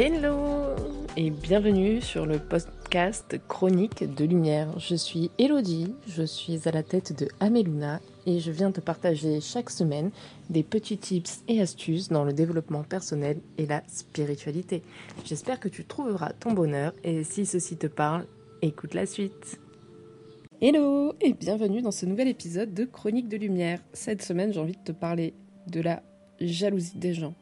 Hello et bienvenue sur le podcast Chronique de Lumière. Je suis Elodie, je suis à la tête de Ameluna et je viens te partager chaque semaine des petits tips et astuces dans le développement personnel et la spiritualité. J'espère que tu trouveras ton bonheur et si ceci te parle, écoute la suite. Hello et bienvenue dans ce nouvel épisode de Chronique de Lumière. Cette semaine, j'ai envie de te parler de la jalousie des gens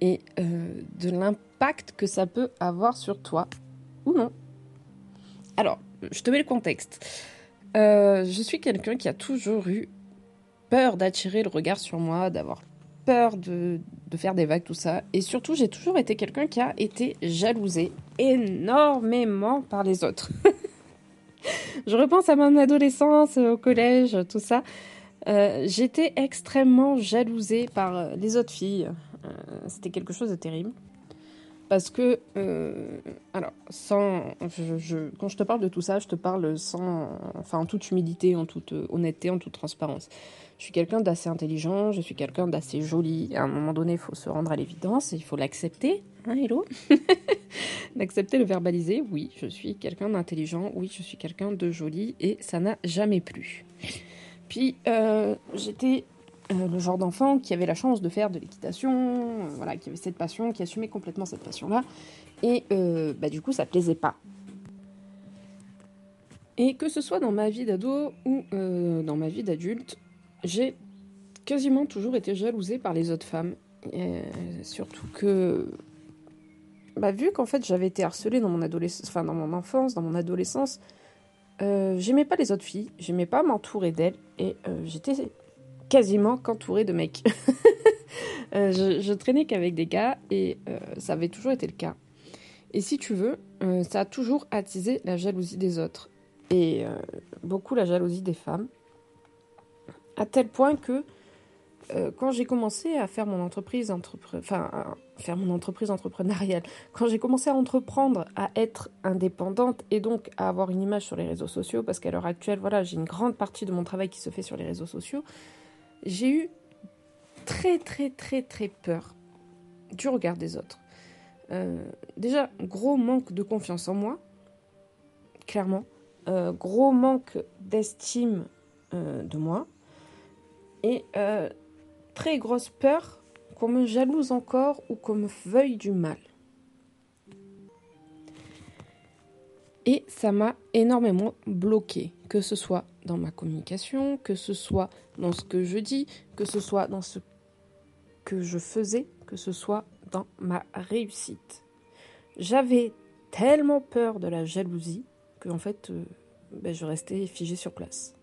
et euh, de l'impact que ça peut avoir sur toi ou non. Alors, je te mets le contexte. Euh, je suis quelqu'un qui a toujours eu peur d'attirer le regard sur moi, d'avoir peur de, faire des vagues, tout ça. Et surtout, j'ai toujours été quelqu'un qui a été jalousé énormément par les autres. je repense à mon adolescence, au collège, tout ça. Euh, J'étais extrêmement jalousée par les autres filles. Euh, c'était quelque chose de terrible. Parce que, euh, alors, sans, quand je te parle de tout ça, je te parle sans, enfin, en toute humilité, en toute honnêteté, en toute transparence. Je suis quelqu'un d'assez intelligent, je suis quelqu'un d'assez joli. À un moment donné, il faut se rendre à l'évidence, il faut l'accepter. Hein, hello L'accepter, le verbaliser. Oui, je suis quelqu'un d'intelligent, oui, je suis quelqu'un de joli, et ça n'a jamais plu. Puis, euh, j'étais euh, le genre d'enfant qui avait la chance de faire de l'équitation, euh, voilà, qui avait cette passion, qui assumait complètement cette passion-là. Et euh, bah, du coup, ça plaisait pas. Et que ce soit dans ma vie d'ado ou dans ma vie d'adulte, j'ai quasiment toujours été jalousée par les autres femmes. surtout que, bah, vu qu'en fait j'avais été harcelée dans mon adolescence, enfin dans mon enfance, dans mon adolescence, j'aimais pas les autres filles, j'aimais pas m'entourer d'elles et j'étais quasiment qu'entourée de mecs. Euh, je, traînais qu'avec des gars et euh, ça avait toujours été le cas. Et si tu veux, euh, ça a toujours attisé la jalousie des autres et beaucoup la jalousie des femmes, à tel point que quand j'ai commencé à faire mon entreprise, enfin, faire mon entreprise entrepreneuriale, quand j'ai commencé à entreprendre, à être indépendante et donc à avoir une image sur les réseaux sociaux, parce qu'à l'heure actuelle, voilà, j'ai une grande partie de mon travail qui se fait sur les réseaux sociaux, j'ai eu très très très très peur du regard des autres. Euh, déjà, gros manque de confiance en moi, clairement. Euh, gros manque d'estime euh, de moi. Et très grosse peur qu'on me jalouse encore ou qu'on me veuille du mal. Et ça m'a énormément bloqué, que ce soit dans ma communication, que ce soit dans ce que je dis, que ce soit dans ce que je faisais, que ce soit dans ma réussite. J'avais tellement peur de la jalousie que en fait, euh, ben, je restais figée sur place.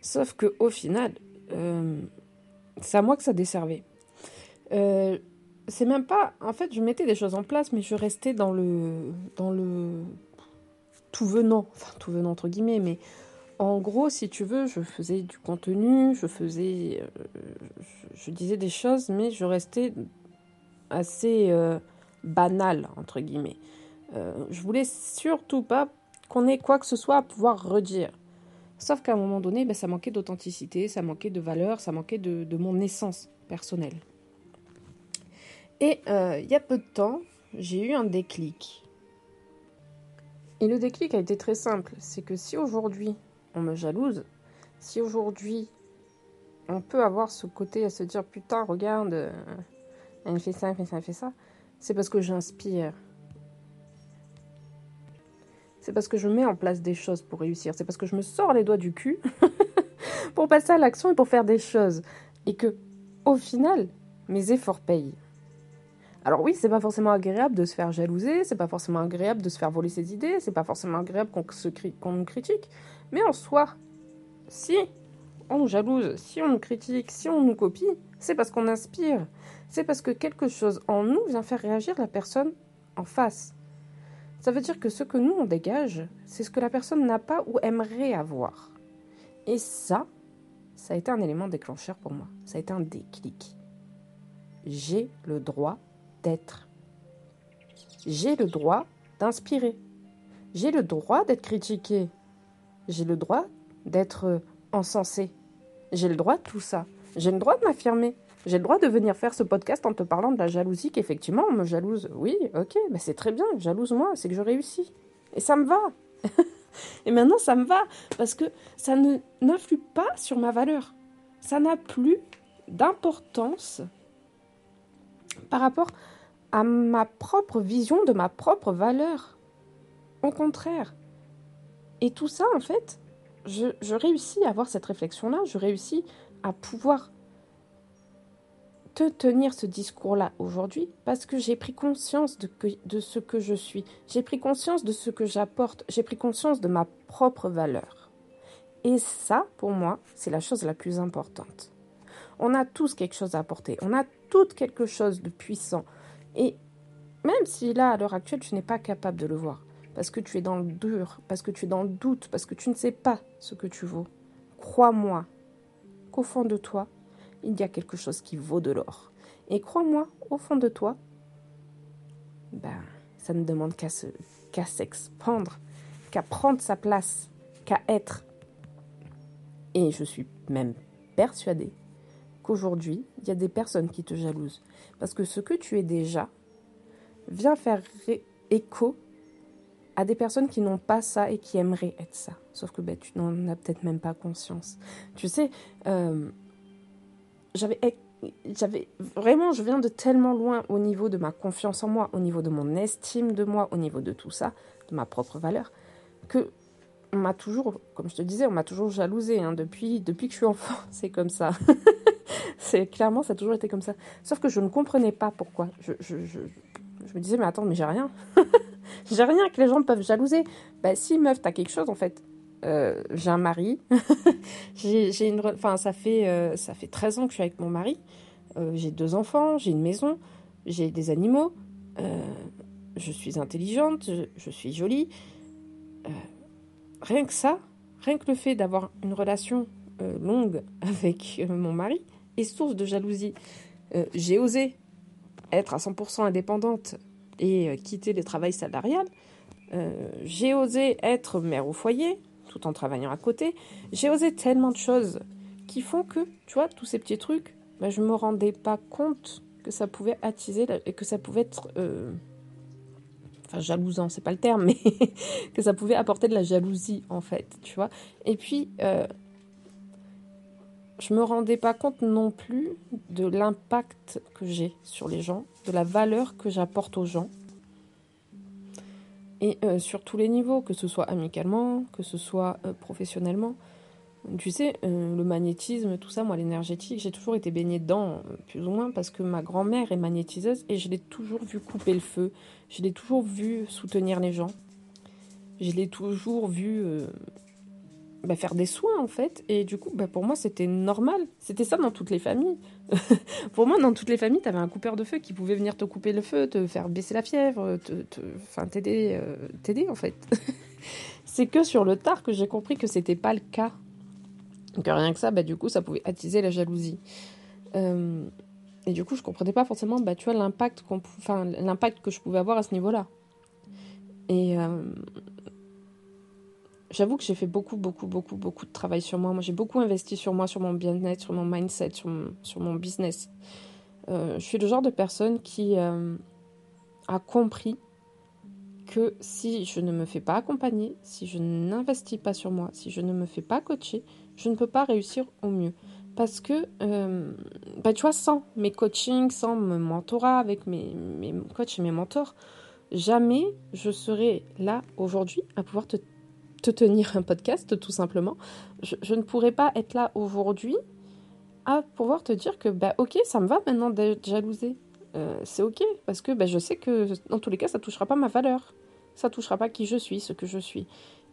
Sauf que au final, euh, c'est à moi que ça desservait. Euh, c'est même pas. En fait, je mettais des choses en place, mais je restais dans le dans le tout venant, enfin tout venant entre guillemets, mais en gros, si tu veux, je faisais du contenu, je faisais, euh, je, disais des choses, mais je restais assez euh, banal entre guillemets. Euh, je voulais surtout pas qu'on ait quoi que ce soit à pouvoir redire. Sauf qu'à un moment donné, ben, ça manquait d'authenticité, ça manquait de valeur, ça manquait de, de mon essence personnelle. Et il y a peu de temps, j'ai eu un déclic. Et le déclic a été très simple. C'est que si aujourd'hui on me jalouse, si aujourd'hui on peut avoir ce côté à se dire putain, regarde, euh, elle fait ça, elle fait ça, elle fait ça, c'est parce que j'inspire. C'est parce que je mets en place des choses pour réussir. C'est parce que je me sors les doigts du cul pour passer à l'action et pour faire des choses. Et que, au final, mes efforts payent. Alors oui, c'est pas forcément agréable de se faire jalouser, c'est pas forcément agréable de se faire voler ses idées, c'est pas forcément agréable qu'on nous critique, mais en soi, si on nous jalouse, si on nous critique, si on nous copie, c'est parce qu'on inspire, c'est parce que quelque chose en nous vient faire réagir la personne en face. Ça veut dire que ce que nous on dégage, c'est ce que la personne n'a pas ou aimerait avoir. Et ça, ça a été un élément déclencheur pour moi. Ça a été un déclic. J'ai le droit d'être. J'ai le droit d'inspirer. J'ai le droit d'être critiqué. J'ai le droit d'être encensé. J'ai le droit de tout ça. J'ai le droit de m'affirmer. J'ai le droit de venir faire ce podcast en te parlant de la jalousie qu'effectivement on me jalouse. Oui, ok, bah c'est très bien, jalouse-moi, c'est que je réussis. Et ça me va. et maintenant ça me va parce que ça n'influe pas sur ma valeur. Ça n'a plus d'importance par rapport à ma propre vision de ma propre valeur. Au contraire. Et tout ça, en fait, je, réussis à avoir cette réflexion-là, je réussis à pouvoir te tenir ce discours-là aujourd'hui parce que j'ai pris conscience de, de ce que je suis, j'ai pris conscience de ce que j'apporte, j'ai pris conscience de ma propre valeur. Et ça, pour moi, c'est la chose la plus importante. On a tous quelque chose à apporter, on a tout quelque chose de puissant. Et même si là, à l'heure actuelle, tu n'es pas capable de le voir, parce que tu es dans le dur, parce que tu es dans le doute, parce que tu ne sais pas ce que tu vaux, crois-moi qu'au fond de toi, il y a quelque chose qui vaut de l'or. Et crois-moi, au fond de toi, ben, ça ne demande qu'à se, qu'à s'expandre, qu'à prendre sa place, qu'à être. Et je suis même persuadée qu'aujourd'hui, il y a des personnes qui te jalousent. Parce que ce que tu es déjà vient faire écho à des personnes qui n'ont pas ça et qui aimeraient être ça. Sauf que ben, tu n'en as peut-être même pas conscience. Tu sais, euh, j'avais vraiment, je viens de tellement loin au niveau de ma confiance en moi, au niveau de mon estime de moi, au niveau de tout ça, de ma propre valeur, que on m'a toujours, comme je te disais, on m'a toujours jalousée hein, depuis que je suis enfant. C'est comme ça. C'est clairement, ça a toujours été comme ça. Sauf que je ne comprenais pas pourquoi. Je, je, je, je me disais, mais attends, mais j'ai rien. j'ai rien que les gens peuvent jalouser. Bah si, meuf, t'as quelque chose en fait. Euh, j'ai un mari. j'ai une, enfin, ça fait, euh, ça fait 13 ans que je suis avec mon mari. Euh, j'ai deux enfants, j'ai une maison, j'ai des animaux. je suis intelligente, je, suis jolie. rien que ça, rien que le fait d'avoir une relation longue avec mon mari source de jalousie. j'ai osé être à 100% indépendante et quitter le travail salarial. j'ai osé être mère au foyer, tout en travaillant à côté. J'ai osé tellement de choses qui font que, tu vois, tous ces petits trucs, bah, je me rendais pas compte que ça pouvait attiser et que ça pouvait être. Euh, enfin, jalousant, c'est pas le terme, mais que ça pouvait apporter de la jalousie, en fait, tu vois. Et puis, euh, je me rendais pas compte non plus de l'impact que j'ai sur les gens, de la valeur que j'apporte aux gens et euh, sur tous les niveaux, que ce soit amicalement, que ce soit euh, professionnellement. Tu sais, euh, le magnétisme, tout ça, moi, l'énergétique, j'ai toujours été baignée dedans, plus ou moins, parce que ma grand-mère est magnétiseuse et je l'ai toujours vu couper le feu. Je l'ai toujours vu soutenir les gens. Je l'ai toujours vu bah, faire des soins en fait. Et du coup, bah, pour moi, c'était normal. C'était ça dans toutes les familles. pour moi, dans toutes les familles, tu avais un coupeur de feu qui pouvait venir te couper le feu, te faire baisser la fièvre, te, t'aider, euh, t'aider en fait. C'est que sur le tard que j'ai compris que c'était pas le cas. Que rien que ça, bah, du coup, ça pouvait attiser la jalousie. Euh, et du coup, je comprenais pas forcément, bah, tu vois, l'impact, l'impact que je pouvais avoir à ce niveau-là. Et, euh, J'avoue que j'ai fait beaucoup, beaucoup, beaucoup, beaucoup de travail sur moi. Moi, j'ai beaucoup investi sur moi, sur mon bien-être, sur mon mindset, sur mon, business. Euh, je suis le genre de personne qui euh, a compris que si je ne me fais pas accompagner, si je n'investis pas sur moi, si je ne me fais pas coacher, je ne peux pas réussir au mieux. Parce que, euh, bah, tu vois, sans mes coachings, sans mon mentorat avec mes, mes coachs et mes mentors, jamais je serais là aujourd'hui à pouvoir te te tenir un podcast, tout simplement. Je, ne pourrais pas être là aujourd'hui à pouvoir te dire que, bah, ok, ça me va maintenant d'être jalousée. Euh, c'est ok, parce que bah, je sais que dans tous les cas, ça touchera pas ma valeur. Ça touchera pas qui je suis, ce que je suis.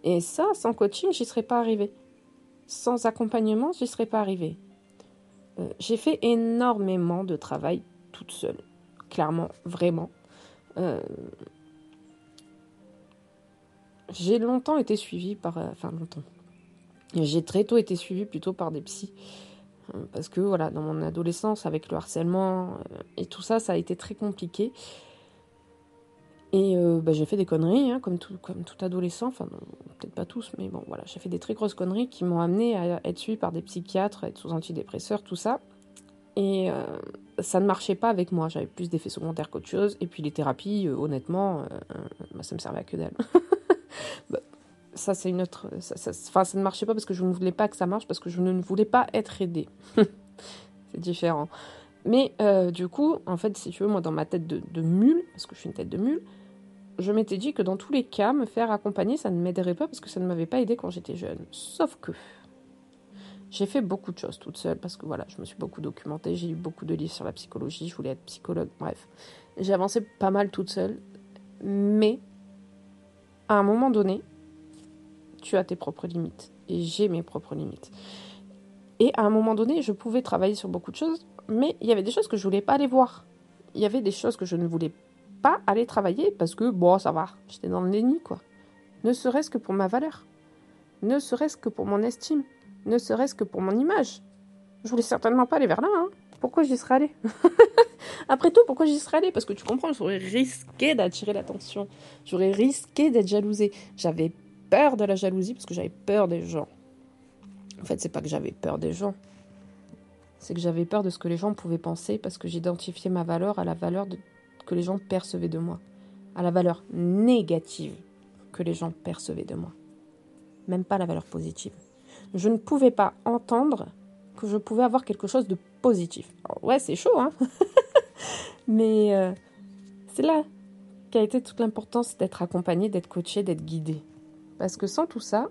Et ça, sans coaching, j'y serais pas arrivée. Sans accompagnement, j'y serais pas arrivée. Euh, j'ai fait énormément de travail toute seule. Clairement, vraiment. Euh, j'ai longtemps été suivie par. Euh, enfin, longtemps. J'ai très tôt été suivie plutôt par des psys. Euh, parce que, voilà, dans mon adolescence, avec le harcèlement euh, et tout ça, ça a été très compliqué. Et bah, j'ai fait des conneries, hein, comme, tout, adolescent. Enfin, peut-être pas tous, mais bon, voilà. J'ai fait des très grosses conneries qui m'ont amené à être suivie par des psychiatres, être sous antidépresseurs, tout ça. Et ça ne marchait pas avec moi. J'avais plus d'effets secondaires qu'autre chose. Et puis les thérapies, honnêtement, bah, ça me servait à que dalle. Bah, ça, c'est une autre. Ça, ça, ne marchait pas parce que je ne voulais pas que ça marche, parce que je ne voulais pas être aidée. c'est différent. Mais du coup, en fait, si tu veux, moi, dans ma tête de, de mule, parce que je suis une tête de mule, je m'étais dit que dans tous les cas, me faire accompagner, ça ne m'aiderait pas parce que ça ne m'avait pas aidé quand j'étais jeune. Sauf que j'ai fait beaucoup de choses toute seule parce que voilà, je me suis beaucoup documentée, j'ai lu beaucoup de livres sur la psychologie, je voulais être psychologue, bref. J'ai avancé pas mal toute seule, mais à un moment donné, tu as tes propres limites et j'ai mes propres limites. Et à un moment donné, je pouvais travailler sur beaucoup de choses, mais il y avait des choses que je voulais pas aller voir. Il y avait des choses que je ne voulais pas aller travailler parce que bon, ça va, j'étais dans le déni quoi. Ne serait-ce que pour ma valeur, ne serait-ce que pour mon estime ne serait-ce que pour mon image. Je voulais certainement pas aller vers là. Hein. Pourquoi j'y serais allée Après tout, pourquoi j'y serais allée? Parce que tu comprends, j'aurais risqué d'attirer l'attention. J'aurais risqué d'être jalousée. J'avais peur de la jalousie parce que j'avais peur des gens. En fait, c'est pas que j'avais peur des gens. C'est que j'avais peur de ce que les gens pouvaient penser parce que j'identifiais ma valeur à la valeur que les gens percevaient de moi. À la valeur négative que les gens percevaient de moi. Même pas la valeur positive je ne pouvais pas entendre que je pouvais avoir quelque chose de positif. ouais, c'est chaud, hein Mais euh, c'est là qu'a été toute l'importance d'être accompagné, d'être coaché, d'être guidé. Parce que sans tout ça,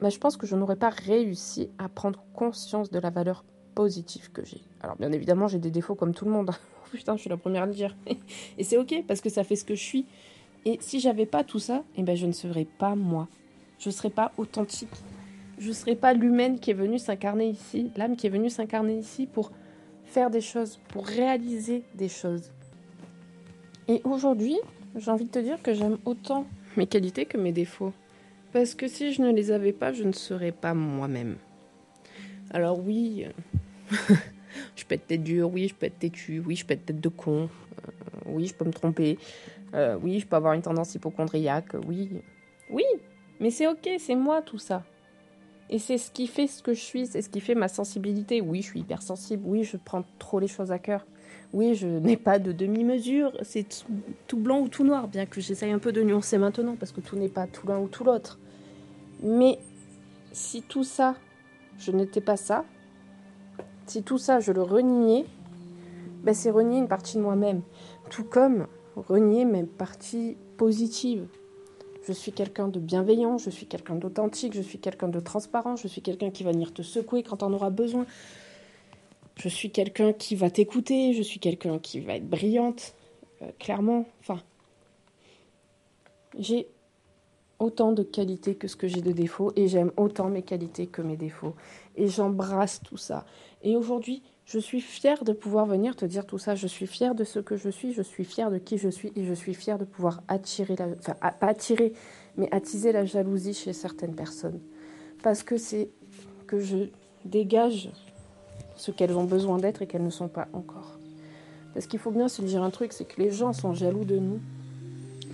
bah, je pense que je n'aurais pas réussi à prendre conscience de la valeur positive que j'ai. Alors bien évidemment, j'ai des défauts comme tout le monde. Putain, je suis la première à le dire. Et c'est ok parce que ça fait ce que je suis. Et si j'avais pas tout ça, eh ben je ne serais pas moi. Je ne serais pas authentique je ne serais pas l'humaine qui est venue s'incarner ici, l'âme qui est venue s'incarner ici pour faire des choses, pour réaliser des choses. Et aujourd'hui, j'ai envie de te dire que j'aime autant mes qualités que mes défauts. Parce que si je ne les avais pas, je ne serais pas moi-même. Alors oui, je peux être tête dure, oui, je peux être têtu, oui, je peux être tête de con, euh, oui, je peux me tromper, euh, oui, je peux avoir une tendance hypochondriaque, oui. Oui, mais c'est ok, c'est moi tout ça. Et c'est ce qui fait ce que je suis, c'est ce qui fait ma sensibilité. Oui, je suis hypersensible, oui, je prends trop les choses à cœur. Oui, je n'ai pas de demi-mesure, c'est tout blanc ou tout noir, bien que j'essaye un peu de nuancer maintenant, parce que tout n'est pas tout l'un ou tout l'autre. Mais si tout ça, je n'étais pas ça, si tout ça, je le reniais, ben c'est renier une partie de moi-même. Tout comme renier mes parties positives. Je suis quelqu'un de bienveillant, je suis quelqu'un d'authentique, je suis quelqu'un de transparent, je suis quelqu'un qui va venir te secouer quand on aura besoin. Je suis quelqu'un qui va t'écouter, je suis quelqu'un qui va être brillante, euh, clairement. Enfin, j'ai autant de qualités que ce que j'ai de défauts et j'aime autant mes qualités que mes défauts. Et j'embrasse tout ça. Et aujourd'hui, je suis fière de pouvoir venir te dire tout ça. Je suis fière de ce que je suis, je suis fière de qui je suis et je suis fière de pouvoir attirer, la, enfin pas attirer, mais attiser la jalousie chez certaines personnes. Parce que c'est que je dégage ce qu'elles ont besoin d'être et qu'elles ne sont pas encore. Parce qu'il faut bien se dire un truc, c'est que les gens sont jaloux de nous.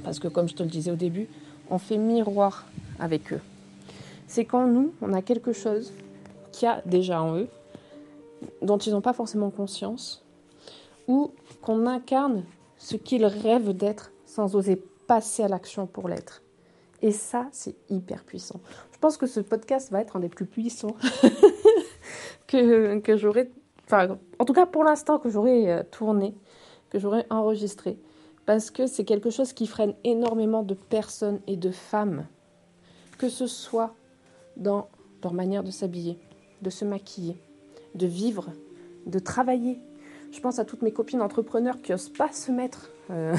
Parce que comme je te le disais au début, on fait miroir avec eux. C'est quand nous, on a quelque chose qu'il y a déjà en eux, dont ils n'ont pas forcément conscience, ou qu'on incarne ce qu'ils rêvent d'être sans oser passer à l'action pour l'être. Et ça, c'est hyper puissant. Je pense que ce podcast va être un des plus puissants que, que j'aurais, enfin, en tout cas pour l'instant, que j'aurais euh, tourné, que j'aurais enregistré. Parce que c'est quelque chose qui freine énormément de personnes et de femmes, que ce soit dans leur manière de s'habiller, de se maquiller, de vivre, de travailler. Je pense à toutes mes copines entrepreneurs qui n'osent pas se mettre euh,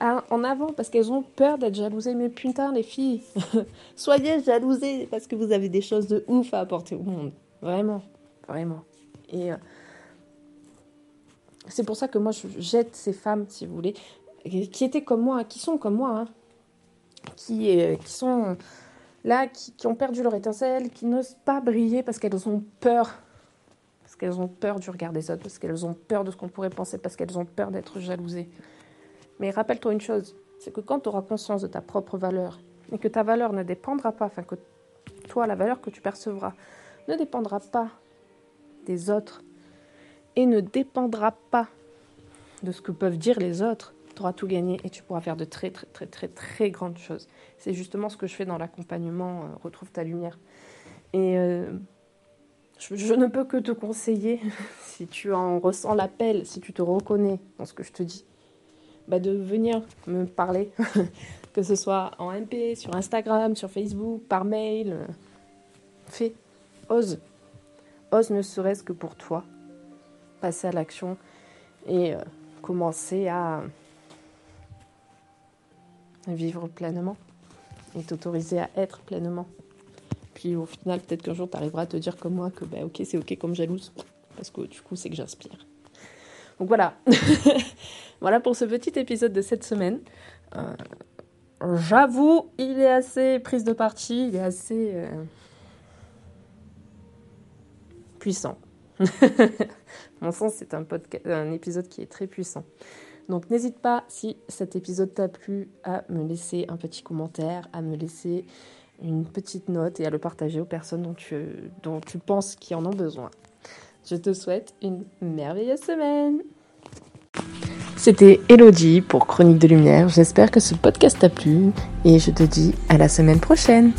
en avant parce qu'elles ont peur d'être jalousées. Mais putain, les filles, soyez jalousées parce que vous avez des choses de ouf à apporter au monde. Vraiment, vraiment. Et euh, c'est pour ça que moi, je jette ces femmes, si vous voulez, qui étaient comme moi, qui sont comme moi, hein, qui, euh, qui sont là, qui ont perdu leur étincelle, qui n'osent pas briller parce qu'elles ont peur parce qu'elles ont peur du regard des autres, parce qu'elles ont peur de ce qu'on pourrait penser, parce qu'elles ont peur d'être jalousées. Mais rappelle-toi une chose, c'est que quand tu auras conscience de ta propre valeur, et que ta valeur ne dépendra pas, enfin que toi, la valeur que tu percevras, ne dépendra pas des autres, et ne dépendra pas de ce que peuvent dire les autres, tu auras tout gagné et tu pourras faire de très très très très très grandes choses. C'est justement ce que je fais dans l'accompagnement euh, Retrouve ta lumière. Et euh, je, ne peux que te conseiller, si tu en ressens l'appel, si tu te reconnais dans ce que je te dis, bah de venir me parler, que ce soit en MP, sur Instagram, sur Facebook, par mail. Euh, fais, ose. Ose ne serait-ce que pour toi. Passer à l'action et commencer à vivre pleinement et t'autoriser à être pleinement. Puis au final, peut-être qu'un jour, tu arriveras à te dire comme moi que bah, c'est ok comme jalouse, parce que du coup, c'est que j'inspire. Donc voilà, voilà pour ce petit épisode de cette semaine. Euh, j'avoue, il est assez prise de partie, il est assez euh, puissant. Mon sens, c'est un épisode qui est très puissant. Donc n'hésite pas, si cet épisode t'a plu, à me laisser un petit commentaire, à me laisser une petite note et à le partager aux personnes dont tu, dont tu penses qui en ont besoin. Je te souhaite une merveilleuse semaine. C'était Elodie pour Chronique de Lumière. J'espère que ce podcast t'a plu et je te dis à la semaine prochaine.